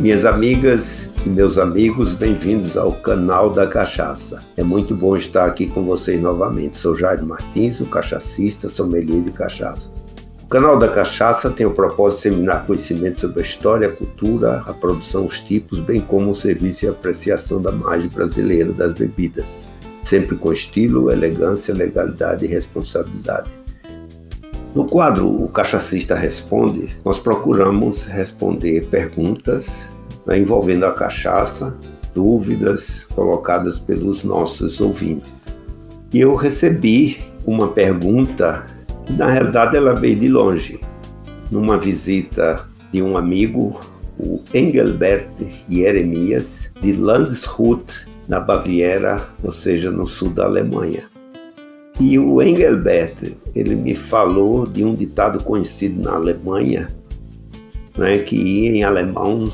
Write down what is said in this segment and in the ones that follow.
Minhas amigas e meus amigos, bem-vindos ao canal da Cachaça. É muito bom estar aqui com vocês novamente. Sou Jair Martins, o cachacista, sommelier de cachaça. O canal da Cachaça tem o propósito de seminar conhecimento sobre a história, a cultura, a produção, os tipos, bem como o serviço e apreciação da margem brasileira das bebidas, sempre com estilo, elegância, legalidade e responsabilidade. No quadro O Cachacista Responde, nós procuramos responder perguntas né, envolvendo a cachaça, dúvidas colocadas pelos nossos ouvintes. E eu recebi uma pergunta que, na realidade, ela veio de longe, numa visita de um amigo, o Engelbert Jeremias, de Landshut, na Baviera, ou seja, no sul da Alemanha. E o Engelbert, ele me falou de um ditado conhecido na Alemanha, né, que em alemão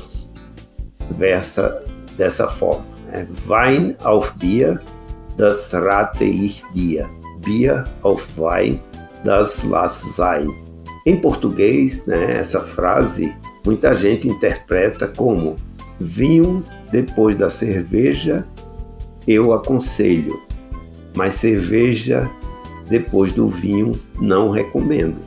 versa dessa forma: né? Wein auf Bier, das rate ich dir. Bier auf Wein, das lass sein. Em português, né, essa frase muita gente interpreta como vinho depois da cerveja eu aconselho, mas cerveja depois do vinho não recomendo.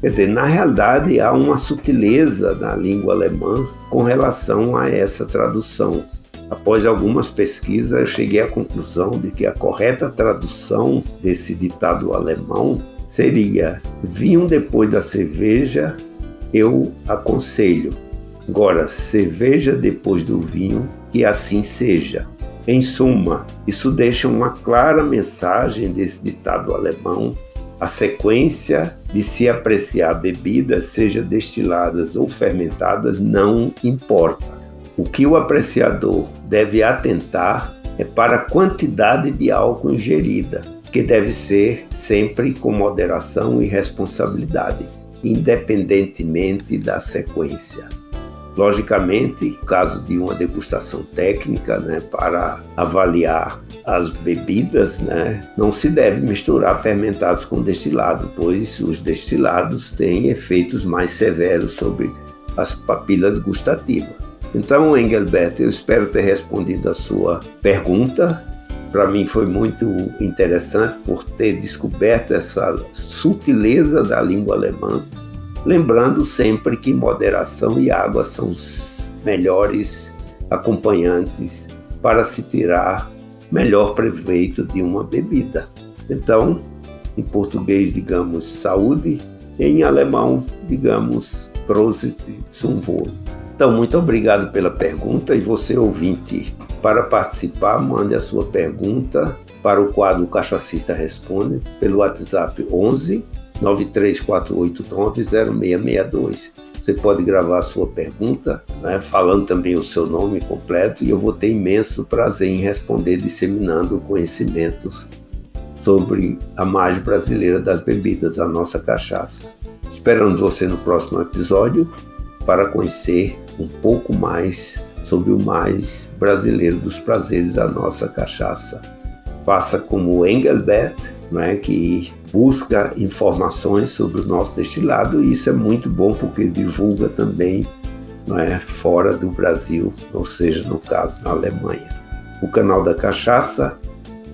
Quer dizer, na realidade há uma sutileza na língua alemã com relação a essa tradução. Após algumas pesquisas, eu cheguei à conclusão de que a correta tradução desse ditado alemão seria: vinho depois da cerveja, eu aconselho. Agora, cerveja depois do vinho, que assim seja. Em suma, isso deixa uma clara mensagem desse ditado alemão. A sequência de se apreciar bebidas, seja destiladas ou fermentadas, não importa. O que o apreciador deve atentar é para a quantidade de álcool ingerida, que deve ser sempre com moderação e responsabilidade, independentemente da sequência. Logicamente, caso de uma degustação técnica, né, para avaliar as bebidas, né, não se deve misturar fermentados com destilado, pois os destilados têm efeitos mais severos sobre as papilas gustativas. Então, Engelbert, eu espero ter respondido a sua pergunta. Para mim foi muito interessante por ter descoberto essa sutileza da língua alemã Lembrando sempre que moderação e água são os melhores acompanhantes para se tirar melhor proveito de uma bebida. Então, em português, digamos saúde, em alemão, digamos Prosit zum Wohl. Então, muito obrigado pela pergunta e você ouvinte, para participar, mande a sua pergunta para o quadro Cachacista Responde pelo WhatsApp 11 934890662. Você pode gravar a sua pergunta, né, falando também o seu nome completo, e eu vou ter imenso prazer em responder, disseminando conhecimentos sobre a margem brasileira das bebidas, a nossa cachaça. Esperamos você no próximo episódio para conhecer um pouco mais sobre o mais brasileiro dos prazeres, a nossa cachaça. Faça como Engelbert, né, que busca informações sobre o nosso destilado e isso é muito bom porque divulga também é, fora do Brasil, ou seja, no caso na Alemanha. O canal da Cachaça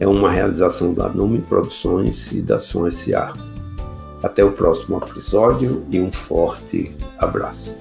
é uma realização da Nome Produções e da Som S.A. Até o próximo episódio e um forte abraço.